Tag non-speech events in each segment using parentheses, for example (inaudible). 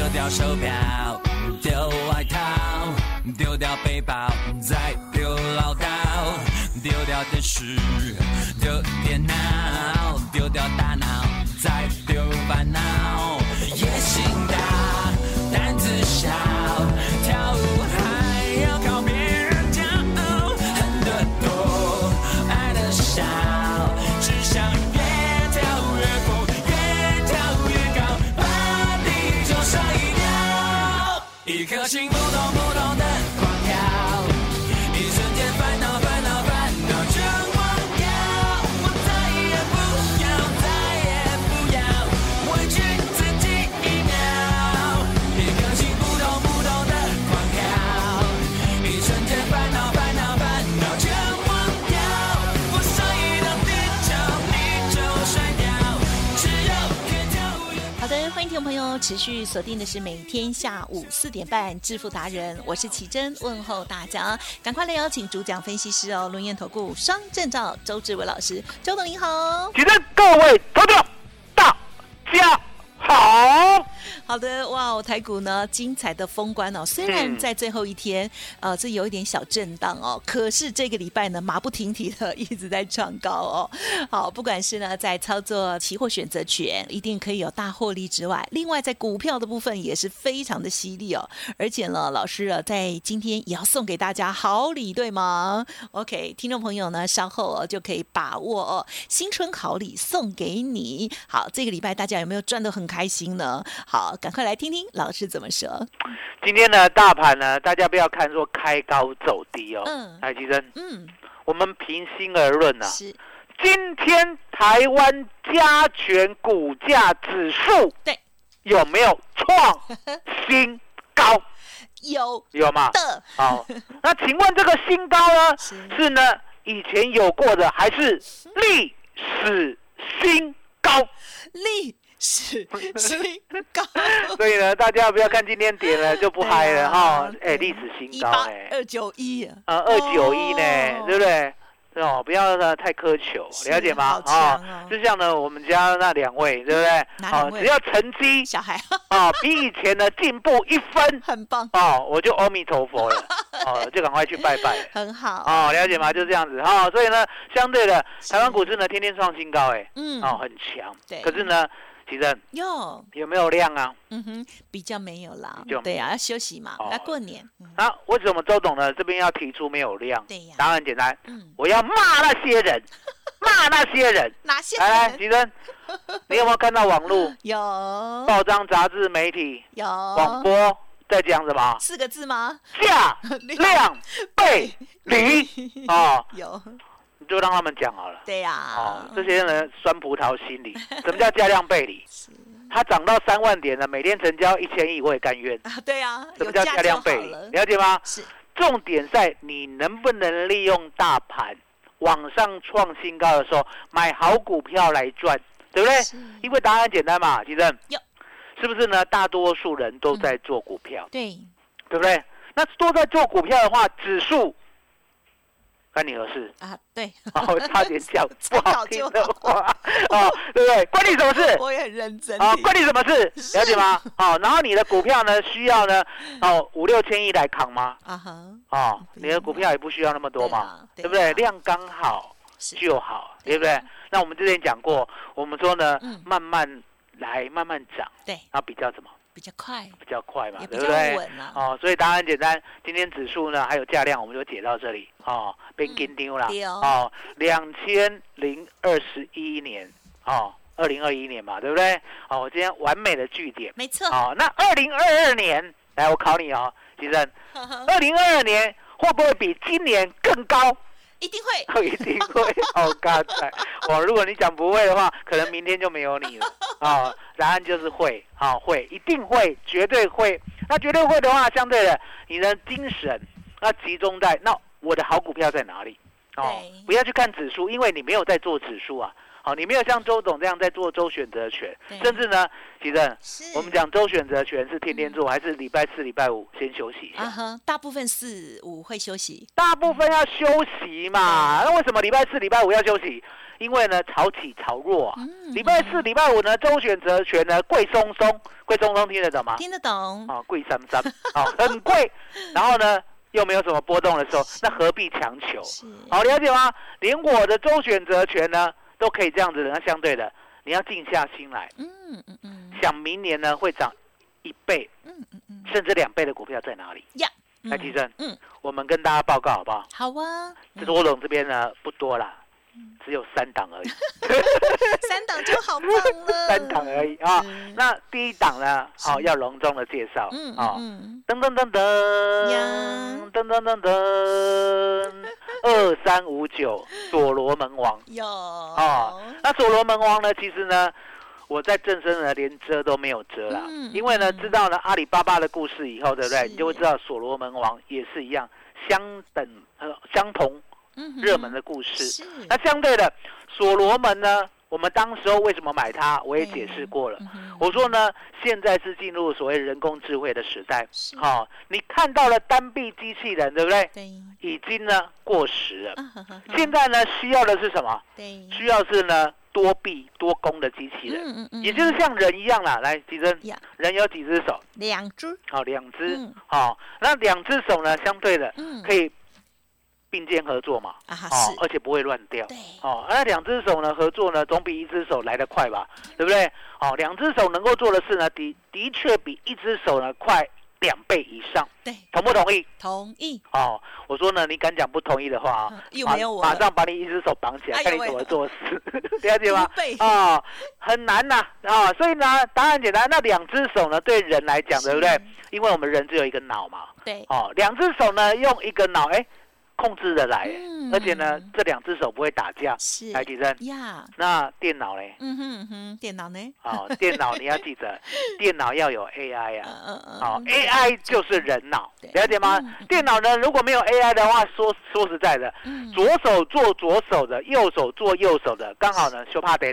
丢掉手表，丢外套，丢掉背包，再丢唠叨，丢掉电视，丢电脑，丢掉大脑，再续锁定的是每天下午四点半《致富达人》，我是奇珍，问候大家，赶快来邀请主讲分析师哦，龙岩投顾双证照周志伟老师，周董您好。奇珍各位投票，好。的，哇哦，台股呢精彩的封关哦，虽然嗯在最后一天，呃，这有一点小震荡哦，可是这个礼拜呢马不停蹄的一直在创高哦。好，不管是呢在操作期货选择权，一定可以有大获利之外，另外在股票的部分也是非常的犀利哦。而且呢，老师啊，在今天也要送给大家好礼，对吗？OK，听众朋友呢，稍后哦就可以把握哦，新春好礼送给你。好，这个礼拜大家有没有赚得很开心呢？好，赶快来听听老师怎么说。今天呢，大盘呢，大家不要看说开高走低哦。嗯哎，其实嗯，我们平心而论啊，是今天台湾加权股价指数对有没有创新高？(laughs) 有有吗？的，好，那请问这个新高呢，(laughs) 是是呢以前有过的，还是历史新高？历史新 (laughs) 高，(laughs) 所以呢，大家不要看今天跌了就不嗨了哈。哎，历史新高哎。二九一，呃，二九一呢，哦。对不对？哦，不要呢太苛求，了解吗？哦。就像呢我们家那两位，对不对？哪两位？只要成绩小孩。啊比以前呢进步一分，(laughs) 很棒，哦，我就阿弥陀佛了，哦，就赶快去拜拜。很好，哦，了解吗？就这样子哈、哦，所以呢，相对的，台湾股市呢天天创新高，哎，嗯，哦，很强。对。可是呢，有，有没有量啊？嗯哼，比较没有啦。就，对啊，要休息嘛，哦。要过年，嗯。啊，为什么周董呢这边要提出没有量？对呀。答案很简单，嗯，我要骂那些人，(laughs) 骂那些人。哪些来来，人吉珍，(laughs) 你有没有看到网络、有。报章、杂志、媒体、有。广播在讲什么？四个字吗？价、(laughs) 量、背、离，哦，有，你就让他们讲好了。对呀哦，，这些人酸葡萄心理，(laughs) 什么叫价量背离？它涨到三万点了，每天成交一千亿，我也甘愿。啊，对呀，什么叫有价价量背离了？了解吗？是，重点在你能不能利用大盘往上创新高的时候，买好股票来赚，对不对？是因为答案简单嘛，其实有是不是呢？大多数人都在做股票，对，对不对？那都在做股票的话，指数关你何事？啊，对，(laughs) 哦，差点讲 (laughs) 不好听的话，哦，对不对？关你什么事？(laughs) 我也很认真啊，听关你什么事？了解吗？好、然后你的股票呢，需要呢，哦，五六千亿来扛吗？啊哈，哦，你的股票也不需要那么多嘛，对不对？量刚好就好，对对不对？那我们之前讲过，我们说呢，嗯慢慢来，慢慢涨，对，然后比较什么？比较快，比较快嘛也，比较对不对？稳啊，哦，所以答案很简单，今天指数呢还有价量，我们就解到这里哦，被跟丢了，哦哦，两千零二十一年哦，二零二一年嘛，对不对？哦，我今天完美的据点。没错，好、那二零二二年，来我考你哦，吉生，(laughs) 二零二二年会不会比今年更高？一定会。(laughs) 一定会哦，刚才我，如果你讲不会的话，可能明天就没有你了啊、(laughs) 答案就是会，好、会，一定会，绝对会。那绝对会的话，相对的，你的精神要集中在那我的好股票在哪里？哦，不要去看指数，因为你没有在做指数啊。好、你没有像周董这样在做周选择权，甚至呢，其实我们讲周选择权是天天做，还是礼拜四、礼拜五先休息一下？啊哈，大部分四五会休息。大部分要休息嘛。那为什么礼拜四、礼拜五要休息？因为呢，潮起潮落啊。嗯礼拜四、礼拜五呢，周选择权呢贵松松，贵松松听得懂吗？听得懂。啊，贵三三，啊，很贵。然后呢，又没有什么波动的时候，那何必强求？好，了解吗？连我的周选择权呢，都可以这样子的。那相对的，你要静下心来，嗯嗯嗯想明年呢会涨一倍嗯嗯嗯甚至两倍的股票在哪里？呀，来，提升，嗯，我们跟大家报告好不好？好啊，这多龙这边呢不多啦，嗯只有三档而已，(laughs) 三档就好棒了，(laughs) 三档而已啊。是。那第一档呢，好要隆重的介绍嗯啊，嗯噔噔噔噔，噔噔噔噔，二三五九所罗门王。嗯，有。啊。那所罗门王呢，其实呢。我在正身呢，连遮都没有遮啦，嗯因为呢，嗯知道了阿里巴巴的故事以后，对不对？你就会知道所罗门王也是一样，相等呃相同热门的故事。是，那相对的，所罗门呢，我们当时候为什么买它，我也解释过了。嗯我说呢，现在是进入所谓人工智慧的时代。是好、你看到了单臂机器人，对不对？对，已经呢过时了。啊呵呵呵现在呢，需要的是什么？对，需要是呢多臂多功的机器人，嗯嗯嗯，也就是像人一样啦。来，吉珍，人有几只手？两只，好、两只。嗯好、那两只手呢，相对的嗯，可以并肩合作嘛。啊哦，是，而且不会乱掉。对，哦，那两只手呢合作呢，总比一只手来得快吧，对不对？哦，两只手能够做的事呢，的的确比一只手呢快两倍以上，对，同不同意？同意，哦，我说呢，你敢讲不同意的话 (laughs) 啊马没有我马上把你一只手绑起来，哎看你怎么做事，(laughs) 了解吗？(laughs) 五？倍。哦，很难呐，啊，所以呢，答案简单，那两只手呢，对人来讲，对不对？因为我们人只有一个脑嘛，对，哦，两只手呢，用一个脑，哎，控制的来，嗯而且呢，这两只手不会打架。是来，提升。呀，那电脑嘞？嗯哼嗯哼，电脑呢？哦，电脑你要记得，(laughs) 电脑要有 AI 嗯啊。嗯嗯，好、a i 就是人脑对，了解吗？电脑呢，如果没有 AI 的话，说说实在的，嗯左手做左手的，右手做右手的，刚好呢修怕灯，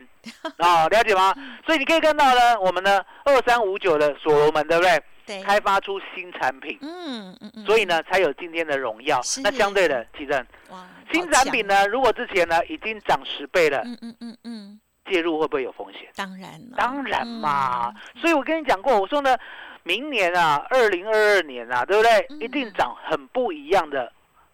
啊，(laughs) 了解吗？所以你可以看到呢，我们呢二三五九的所罗门，对不对？对，开发出新产品，嗯嗯嗯，所以呢才有今天的荣耀。那相对的，其正，新产品，呢，如果之前呢已经涨十倍了，嗯嗯嗯嗯，介入会不会有风险？当然了，当然嘛，嗯。所以我跟你讲过，我说呢，明年啊，二零二二年啊，对不对？嗯。一定涨很不一样的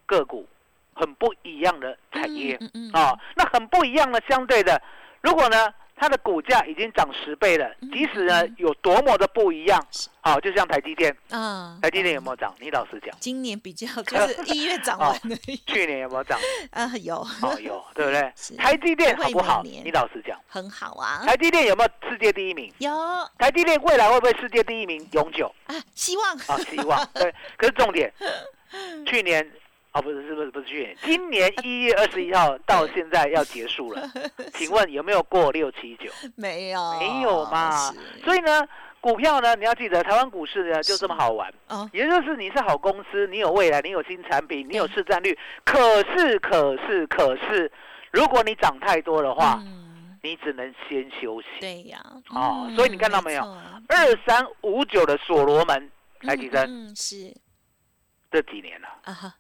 个股，很不一样的产业。啊、那很不一样的，相对的，如果呢，它的股价已经涨十倍了，嗯。即使呢有多么的不一样，好、就像台积电，啊，台积电有没有涨？你老实讲，今年比较就是 (laughs) 一月涨完而已。去年有没有涨？(laughs) 啊，有。哦，有，对不对？(laughs) 台积电好不好？你老实讲，很好啊，台积电有没有世界第一名？有。台积电未来会不会世界第一名？永久？啊，希望。啊，希望对。可是重点，去年哦，不是，是不是不是去年？今年一月二十一号到 (laughs) 现在要结束了，(laughs) 请问有没有过六七九？没有没有嘛。所以呢，股票呢，你要记得，台湾股市呢就这么好玩。哦，也就是你是好公司，你有未来，你有新产品，你有市占率。可是，可是，可是，如果你涨太多的话，嗯，你只能先休息。对呀，嗯哦所以你看到没有二三五九的所罗门，来提升嗯，嗯是这几年了、啊哈，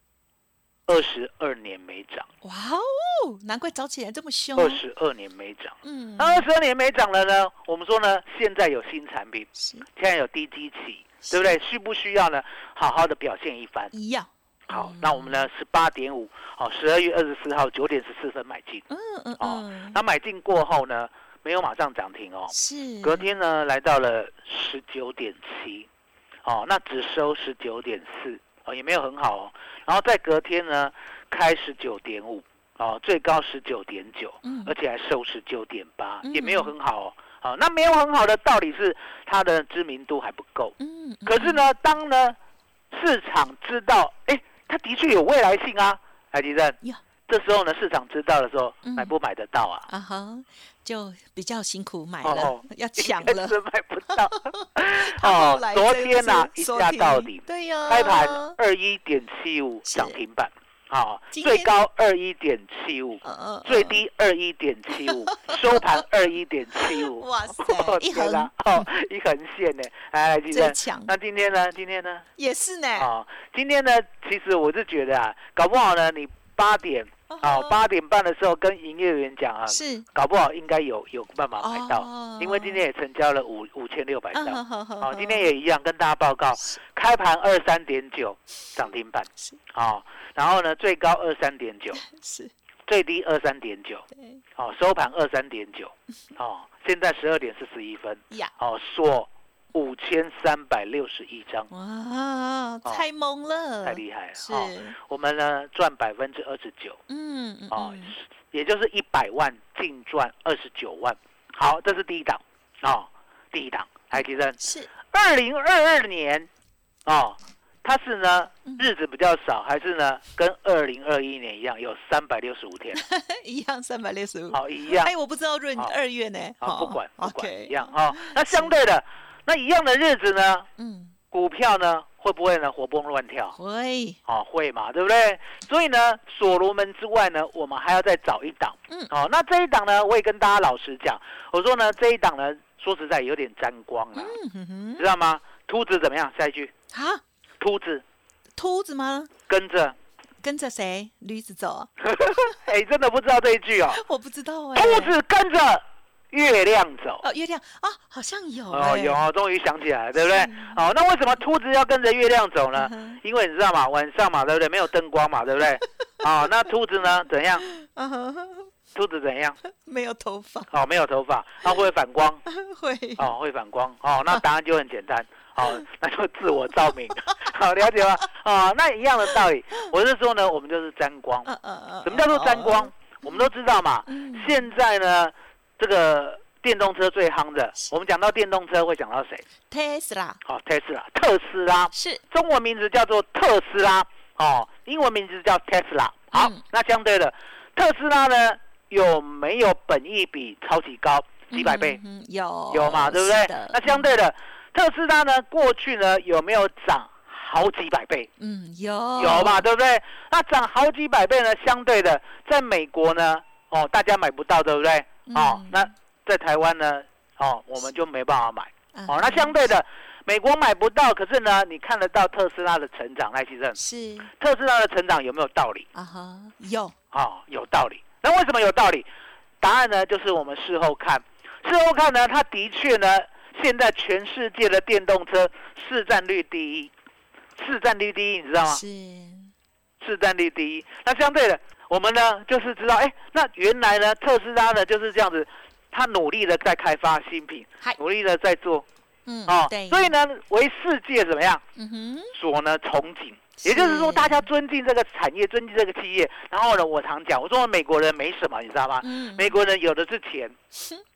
二十二年没涨，哇哦，难怪早起来这么凶，二十二年没涨。嗯，那二十二年没涨了呢？我们说呢，现在有新产品，是现在有低基期，对不对？需不需要呢？好好的表现一番。一样，好嗯，那我们呢，十八点五，好，十二月二十四号九点十四分买进。嗯嗯哦嗯，那买进过后呢，没有马上涨停哦，是隔天呢来到了十九点七，哦，那只收十九点四，哦，也没有很好哦。然后在隔天呢开十九点五，哦，最高十九点九，嗯而且还收十九点八，嗯也没有很好哦。好、那没有很好的道理是它的知名度还不够。嗯，嗯可是呢，当呢市场知道，哎，它的确有未来性啊，海迪生呀，这时候呢，市场知道的时候，嗯买不买得到啊？啊哈，就比较辛苦买哦了，(laughs) 要抢了。是买不到。(laughs) 哦昨天呢、一是说停价到底，对呀，开盘二一点七五是涨停板，好，最高二一点七五，最低二一点七五，(laughs) 收盘二一点七五。哇塞哦，一横哦，一横线呢。来来，记得。最强那今天呢？今天呢？也是呢，哦，今天呢？其实我是觉得啊，搞不好呢，你八点啊哦。八点半的时候跟营业员讲啊，是。搞不好应该有有办法买到，哦因为今天也成交了五五千六百张。哦，今天也一样，跟大家报告，开盘二三点九涨停板是，哦，然后呢最高二三点九，(laughs) 是。最低二三点九，对。哦，收盘二三点九，哦，现在十二点四十一分，呀，哦，锁五千三百六十一张，哇，太猛了，哦太厉害了，是，哦，我们呢赚百分之二十九，嗯嗯哦嗯，也就是一百万净赚二十九万，好，这是第一档，哦，第一档，海吉生，是。二零二二年，哦，它是呢嗯。日子比较少，还是呢跟二零二一年一样有三百六十五天？(laughs) 一样三百六十五，好，一样，哎，我不知道闰二月呢，好，不管不管一样哦。(laughs) 那相对的，那一样的日子呢，嗯，股票呢会不会呢活蹦乱跳？会，哦，会嘛，对不对？所以呢，所罗门之外呢，我们还要再找一档。嗯哦，那这一档呢，我也跟大家老实讲，我说呢，这一档呢，说实在有点沾光了，嗯哼哼，知道吗？秃子怎么样？下一句，啊，秃子秃子吗？跟着，跟着谁？驴子走？(laughs) 哎，真的不知道这一句哦。(laughs) 我不知道哎。秃子跟着月亮走。哦，月亮啊，好像有哦，哎有哦，终于想起来了，对不对是？哦，那为什么兔子要跟着月亮走呢嗯？因为你知道嘛，晚上嘛，对不对？没有灯光嘛，对不对？(laughs) 哦，那兔子呢？怎样？啊哈，秃子怎样？(laughs) 没有头发，哦，没有头发，它会反光，(laughs) 会哦，会反光，哦，那答案就很简单，哦，那就自我照明，好，了解吗？哦，那一样的道理，我是说呢，我们就是沾光，什么叫做沾光？我们都知道嘛，嗯现在呢，这个电动车最夯的，我们讲到电动车会讲到谁？？Tesla 哦，特斯拉，特斯拉，是中文名字叫做特斯拉，哦，英文名字叫 Tesla。好，嗯那相对的，特斯拉呢有没有本益比超级高，几百倍？嗯有有嘛，对不对？那相对的，特斯拉呢过去呢有没有涨好几百倍？嗯有有嘛，对不对？那涨好几百倍呢，相对的，在美国呢，哦，大家买不到，对不对？哦嗯，那在台湾呢，哦，我们就没办法买。啊哦，那相对的，美国买不到，可是呢，你看得到特斯拉的成长，赖其正，是特斯拉的成长有没有道理？啊哈有哦，有道理。那为什么有道理？答案呢，就是我们事后看，事后看呢，它的确呢，现在全世界的电动车市占率第一，市占率第一，你知道吗？是市占率第一。那相对的，我们呢就是知道，哎，那原来呢，特斯拉呢就是这样子，他努力的在开发新品，努力的在做嗯哦对，所以呢，为世界怎么样嗯哼所呢憧憬。也就是说，大家尊敬这个产业，尊敬这个企业。然后呢，我常讲，我说美国人没什么，你知道吗？嗯美国人有的是钱，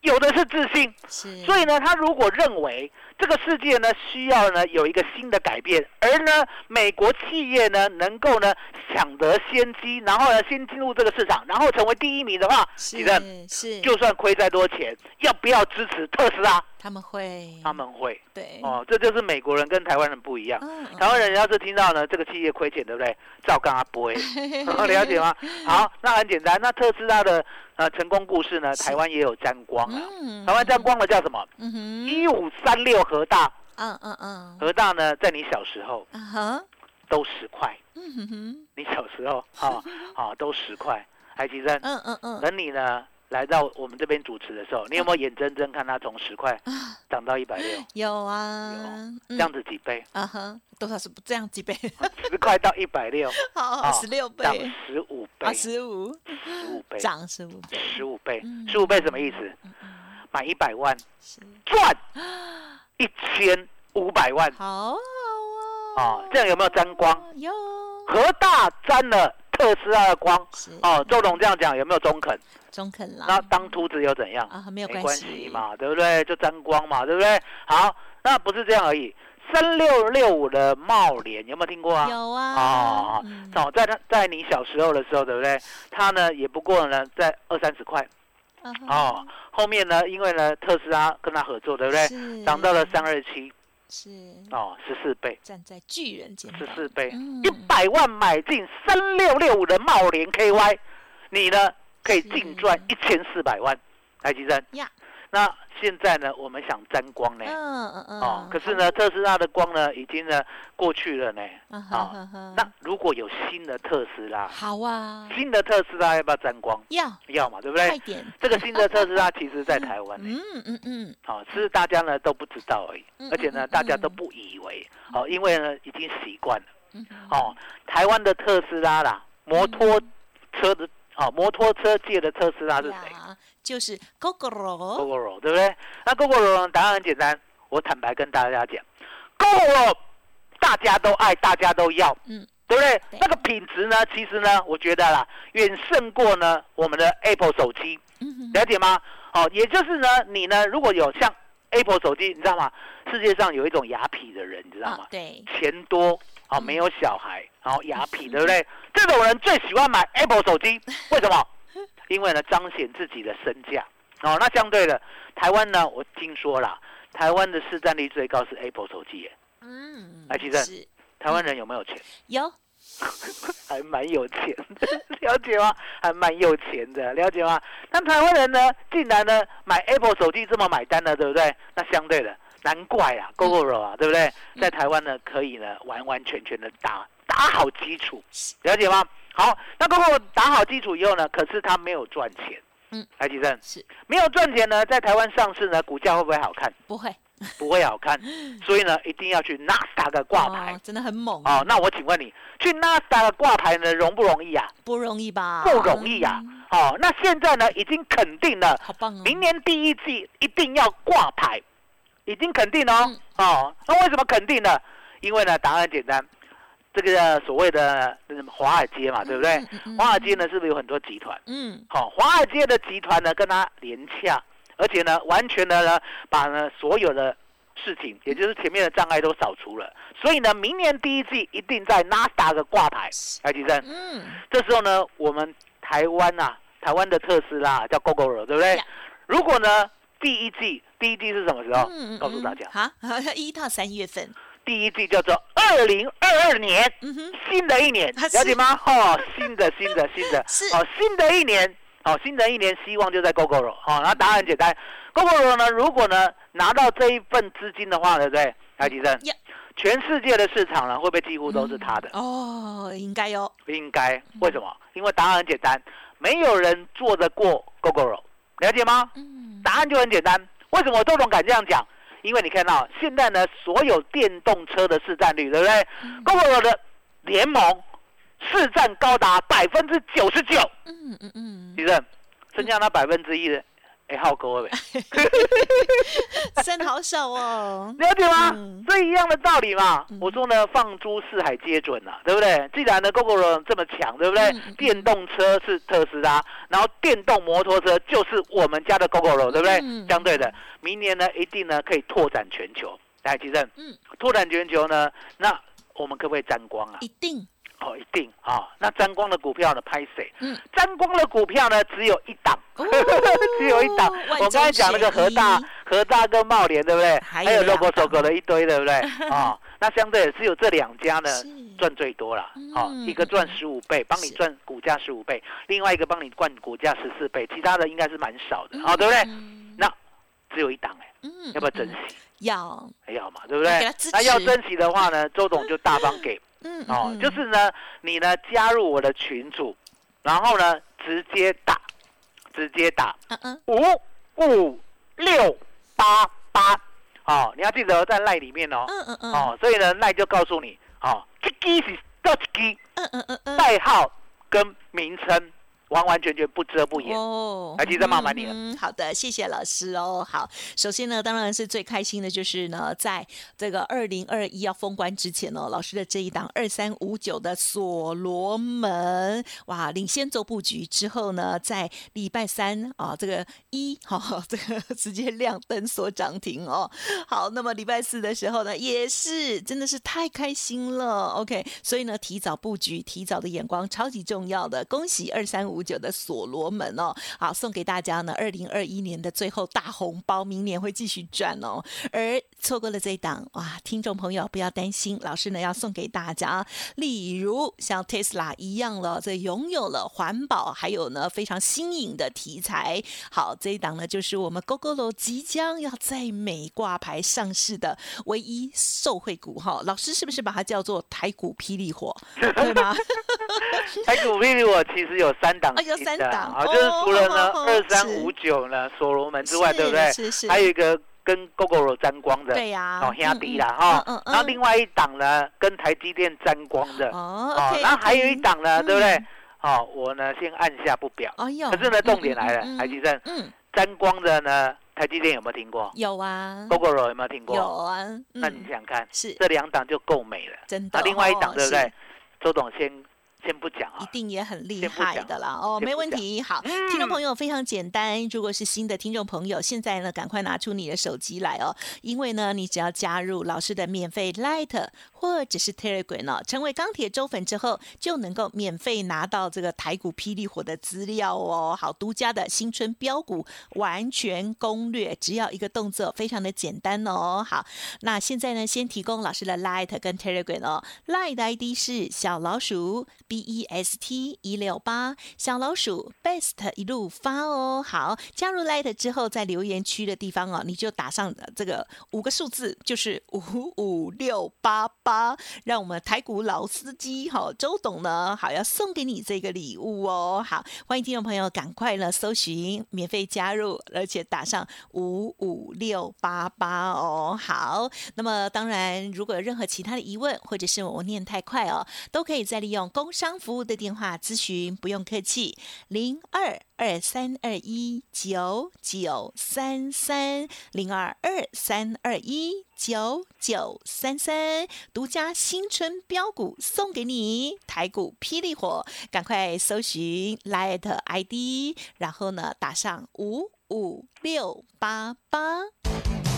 有的是自信。是所以呢，他如果认为这个世界呢需要呢有一个新的改变，而呢美国企业呢能够呢抢得先机，然后呢先进入这个市场，然后成为第一名的话，是你认是就算亏再多钱，要不要支持特斯拉？他们会他们会对哦，这就是美国人跟台湾人不一样。嗯台湾人要是听到呢这个企业亏钱，对不对？照干他不会，(laughs) 了解吗？好，那很简单。那特斯拉的呃成功故事呢，台湾也有沾光啊。嗯台湾沾光的叫什么？一五三六和大，嗯嗯嗯和大呢，在你小时候都十块，嗯哼哼你小时候好，好都十块。海奇生，嗯嗯嗯等你呢来到我们这边主持的时候，你有没有眼睁睁看它从十块涨到一百六？有啊有。这样子几倍？啊哈多少是不这样几倍？十块到一百六，(laughs) 十六倍。涨倍十五倍。啊，十五。十五倍，涨十五倍，十五倍。嗯，十五倍什么意思？买一百万是。赚 (gasps) 一千五百万。好好啊啊！这样有没有沾光？有。和大沾了特斯拉的光哦。周董这样讲有没有中肯？中肯啦，那当秃子又怎样？啊没有没关关系系嘛，对不对？就沾光嘛，对不对？好，那不是这样而已。三六六五的茂联有没有听过啊？有啊，哦嗯哦，在他在你小时候的时候，对不对？它呢也不过呢在二三十块哦。后面呢，因为呢特斯拉跟他合作，对不对？是涨到了三二七是。哦，十四倍，站在巨人肩膀，十四倍，嗯。一百万买进三六六五的茂联 KY，你呢可以净赚一千四百万，台积电。呀，那现在呢，我们想沾光呢，嗯嗯嗯，哦，可是呢，特斯拉的光呢已经呢过去了呢。嗯啊哼哼哼那如果有新的特斯拉，好啊，新的特斯拉要不要沾光？要。要嘛，对不对？快点，这个新的特斯拉其实在台湾呢，嗯 (laughs) 嗯嗯，好、是大家呢都不知道而已嗯，而且呢大家都不以为，哦，因为呢已经习惯了，嗯台湾的特斯拉啦，摩托车的，哦，摩托车界的特斯拉是谁？呀，就是 GoGo？GoGoRo，对不对？那 GoGoRo 呢答案很简单，我坦白跟大家讲，GoGoRo 大家都爱，大家都要，嗯，对不对？对那个品质呢，其实呢，我觉得啦，远胜过呢我们的 Apple 手机。嗯哼了解吗？好、也就是呢，你呢如果有像 Apple 手机，你知道吗？世界上有一种雅痞的人，你知道吗？啊对，钱多啊、嗯没有小孩，然后雅痞，(laughs) 对不对？这种人最喜欢买 Apple 手机，为什么？因为呢彰显自己的身价。哦，那相对的，台湾呢，我听说了，台湾的市占率最高是 Apple 手机耶。嗯，来其正是台湾人有没有钱？有，(laughs) 还蛮有钱的，(laughs) 了解吗？还蛮有钱的，了解吗？那台湾人呢，竟然呢买 Apple 手机这么买单了，对不对？那相对的，难怪啊，GoGoRo 啊，对不对？在台湾呢，可以呢完完全全的打打好基础，了解吗？好，那 GoGoRo 打好基础以后呢，可是他没有赚钱。嗯，台积电是没有赚钱呢，在台湾上市呢，股价会不会好看？不会 (laughs) 不会好看，(laughs) 所以呢，一定要去纳斯达克挂牌哦。真的很猛哦，那我请问你，去纳斯达克挂牌呢，容不容易啊？不容易吧？不容易啊、嗯哦，那现在呢，已经肯定了，好棒哦！明年第一季一定要挂牌，已经肯定哦。嗯哦，那为什么肯定呢？因为呢，答案很简单，这个所谓的那什么华尔街嘛，对不对？华尔街呢，是不是有很多集团？嗯，好、华尔街的集团呢，跟他联洽，而且呢，完全的呢，把呢所有的事情，也就是前面的障碍都扫除了。所以呢，明年第一季一定在纳斯达克挂牌，台积电。嗯，这时候呢，我们台湾呐、台湾的特斯拉叫 GoGoRo，对不对？如果呢，第一季，第一季是什么时候？嗯嗯告诉大家，好，一到三月份，第一季叫做二零二二年，嗯，新的一年，了解吗？哦，新的新的新的，(laughs) 是哦，新的一年，哦，新的一年，希望就在 GoGoRo，哦，然后答案很简单，GoGoRo 呢，如果呢拿到这一份资金的话，对不对？台积电呀，全世界的市场呢，会不会几乎都是他的？哦，应该哟，应该，为什么？因为答案很简单，没有人做得过 GoGoRo，了解吗？嗯，答案就很简单。为什么我周总敢这样讲？因为你看到现在呢，所有电动车的市占率，对不对？GoGoRo 的联盟市占高达百分之九十九，嗯嗯嗯，李正剩下那百分之一的，哎，好高呗，(laughs) 剩好小哦，(laughs) 了解吗嗯？所以一样的道理嘛嗯。我说呢，放诸四海皆准呐，对不对？既然呢，GoGoRo 这么强，对不对？电动车是特斯拉，然后电动摩托车就是我们家的 GoGoRo，对不对嗯？相对的，明年呢一定呢可以拓展全球。来，其正，嗯，拓展全球呢，那我们可不可以沾光啊？一定，哦，一定啊。那沾光的股票呢，拍谁？嗯，沾光的股票呢，只有一档，哦 (laughs) 只有一档。我刚才讲那个中选和大一、和大跟茂联，对不对？还有还有 logo 两档手狗的一堆，对不对？(laughs) 啊，那相对的只有这两家呢赚最多了。好，嗯一个赚十五倍，帮你赚股价十五倍；另外一个帮你赚股价十四倍，其他的应该是蛮少的，好，对不对？嗯那只有一档哎，嗯要不要珍嗯惜？要，要嘛，对不对？那要珍惜的话呢，周董就大方给。嗯哦，就是呢，你呢加入我的群组，然后呢直接打，直接打嗯嗯，五五六八八，哦，你要记得在赖里面哦，嗯嗯嗯，哦，所以呢赖就告诉你，哦，这个是到一支，嗯嗯嗯嗯，代号跟名称完完全全不遮不掩。哦台积电麻烦你了嗯，好的，谢谢老师哦。好，首先呢，当然是最开心的就是呢，在这个二零二一要封关之前哦，老师的这一档二三五九的所罗门，哇，领先做布局之后呢，在礼拜三啊，这个一好、这个直接亮灯所涨停哦。好，那么礼拜四的时候呢，也是真的是太开心了。OK，所以呢，提早布局，提早的眼光超级重要的，恭喜二三五九的所罗门哦。好，送给大家呢，二零二一年的最后大红包，明年会继续赚哦。而错过了这一档，哇，听众朋友不要担心，老师呢要送给大家，例如像 Tesla 一样了，这拥有了环保，还有呢非常新颖的题材。好，这一档呢就是我们 GoGoLo 即将要在美挂牌上市的唯一受惠股哈。老师是不是把它叫做台股霹雳火，(laughs) 对吗？(laughs) 台股霹雳火其实有三档三档啊，就是除了呢哦二三五九呢所罗门之外，对不对？是是，还有一个跟 GoGo 沾光的，对呀，哦，兄弟啦嗯哈然后另外一档呢跟台积电沾光的，哦然后还有一档呢，对不对嗯？哦，我呢先按下不表。哎呦，可是呢，重点来了，台积电嗯，沾光的呢，台积电有没有听过有啊，？GoGo 有没有听过有？啊，那你嗯想想看，是这两档就够美了。真的那，另外一档哦对不对？周董先先不讲一啊，定也很厉害的啦，哦，没问题。好，听众朋友非常简单，如果是新的听众朋友，现在呢赶快拿出你的手机来哦，因为呢你只要加入老师的免费 Light 或者是 Telegram 哦，成为钢铁周粉之后，就能够免费拿到这个台股霹雳火的资料哦。好，独家的新春标股完全攻略，只要一个动作，非常的简单哦。好，那现在呢，先提供老师的 Light 跟 Telegram 哦，Light 的 ID 是小老鼠 B E S T 一六八，小老鼠 Best 一路发哦。好，加入 Light 之后，在留言区的地方哦，你就打上这个五个数字，就是五五六八八，让我们台股老司机好周董呢，好要送给你这个礼物哦。好，欢迎听众朋友赶快呢搜寻免费加入，而且打上五五六八八哦。好，那么当然，如果有任何其他的疑问，或者是我念太快哦，都可以再利用公商服务的电话咨询，不用客气，零二二三二一九九三三零二二三二一九九三三，独家新春标股送给你，台股霹雳火，赶快搜寻 Light ID，然后呢打上五五六八八。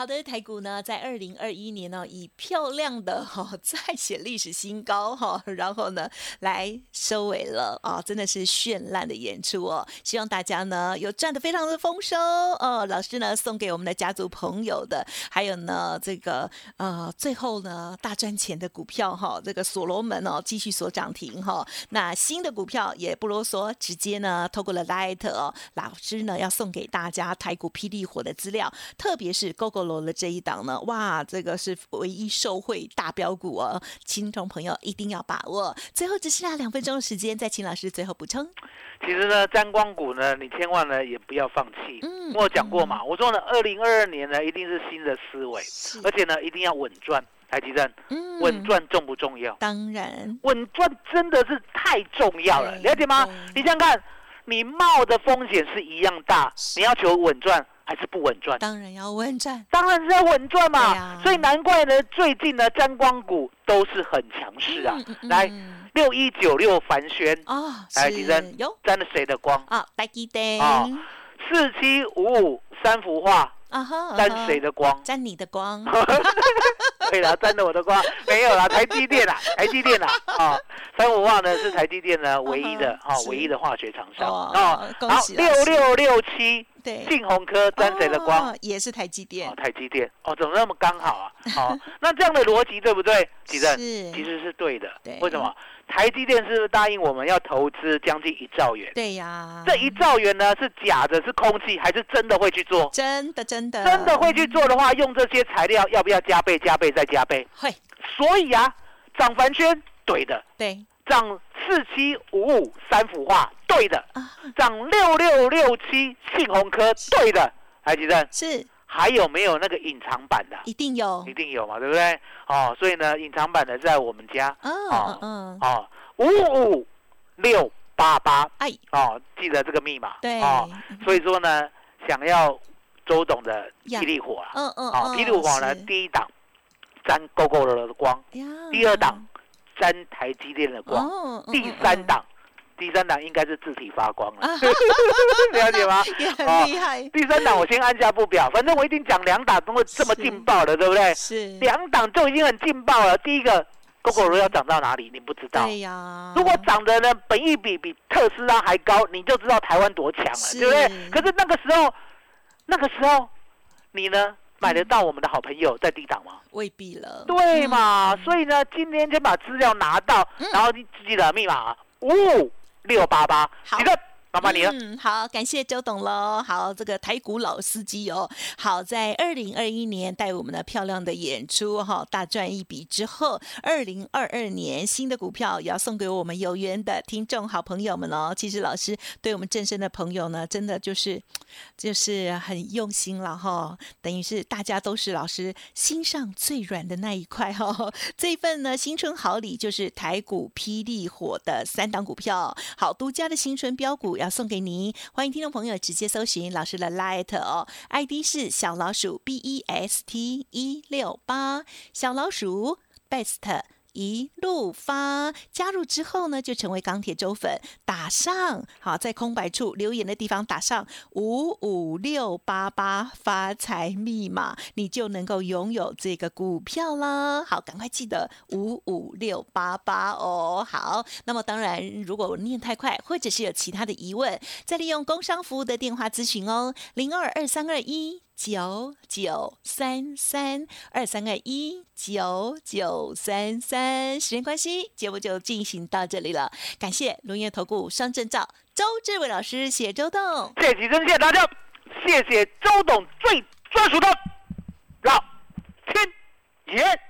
好的，台股呢，在二零二一年呢，以漂亮的哈、再写历史新高哈、(laughs) 然后呢，来收尾了啊，真的是绚烂的演出哦。希望大家呢有赚的非常的丰收哦。老师呢送给我们的家族朋友的，还有呢这个呃最后呢大赚钱的股票哈、这个所罗门哦继续所涨停哈、那新的股票也不啰嗦，直接呢透过了 Light 哦，老师呢要送给大家台股霹雳火的资料，特别是 GoGo 罗了这一档呢，哇，这个是唯一受惠大标股哦，听众朋友一定要把握。最后只剩下两分钟的时间，再请老师最后补充。其实呢，沾光股呢，你千万呢也不要放弃。嗯我有讲过嘛，我说呢，二零二二年呢一定是新的思维，而且呢一定要稳赚。台积电嗯稳，赚重不重要？当然稳赚真的是太重要了，了解吗？你想想看，你冒的风险是一样大，你要求稳赚还是不稳赚？当然要稳赚，当然是要稳赚嘛，啊。所以难怪呢，最近呢，沾光股都是很强势啊。嗯嗯来，嗯。六一九六凡轩。哦，来是。提升有沾了谁的光？啊，台积电啊四七五五三幅画啊哈，沾谁的光？沾你的光，(laughs) (laughs) 对了，沾了我的光，没有啦，台积电啦，(laughs) 台积电啦，啊，三五万呢是台积电呢唯一的啊唯一的化学厂商哦啊，好，六六六七对，信鸿科沾谁的光？哦也是台积电哦，，台积电哦，怎么那么刚好啊？哦，那这样的逻辑对不对？吉正，其实是对的。对为什么？台积电是不是答应我们要投资将近一兆元？对呀，这一兆元呢是假的，是空气，还是真的会去做？真的真的。真的会去做的话，用这些材料要不要加倍、加倍再加倍？会。所以啊，涨凡圈对的，对。涨四七五五三幅画对的，啊，涨六六六七信鸿科对的。台积电是还有没有那个隐藏版的？一定有。一，定有嘛，对不对？哦，所以呢，隐藏版的在我们家。嗯哦嗯嗯，哦，五五六八八。哎，哦，记得这个密码。对，哦。所以说呢，想要周董的霹雳火啊，嗯嗯哦，嗯霹雳火呢，第一档沾 GoGo 的的光，第二档沾台积电的光，第三档，第三档应该是字体发光了啊，(laughs) 了解吗？(laughs) 也很哦厉害，第三档我先按下不表，反正我一定讲两档都会这么是劲爆的，对不对？(laughs) 是，两档就已经很劲爆了。第一个，GoGo 要涨到哪里，你不知道。对呀，如果涨的呢，本益比比特斯拉还高，你就知道台湾多强了，是对不对？可是那个时候，那个时候，你呢买得到我们的好朋友在低档吗？未必了，对嘛？嗯所以呢，今天先把资料拿到，然后你记得密码五五六八八，好。记得麻烦你了。嗯，好，感谢周董喽。好，这个台股老司机哦，好，在二零二一年带我们的漂亮的演出哈、大赚一笔之后，二零二二年新的股票也要送给我们有缘的听众好朋友们哦。其实老师对我们正身的朋友呢，真的就是就是很用心了哈、等于是大家都是老师心上最软的那一块哈、哦。这一份呢新春好礼就是台股霹雳火的三档股票，好独家的新春标股要送给您，欢迎听众朋友直接搜寻老师的 Light 哦，ID 是小老鼠 B E S T 一六八，小老鼠 Best。一路发加入之后呢，就成为钢铁周粉，打上好在空白处留言的地方打上五五六八八发财密码，你就能够拥有这个股票啦。好，赶快记得五五六八八哦。好，那么当然，如果我念太快，或者是有其他的疑问，再利用工商服务的电话咨询哦，零二二三二一。九九三三二三二一九九三三，时间关系，节目就进行到这里了。感谢龙岩投顾双证照周志伟老师，谢周董。谢谢吉珍，谢谢大家，谢谢周董最专属的老天爷。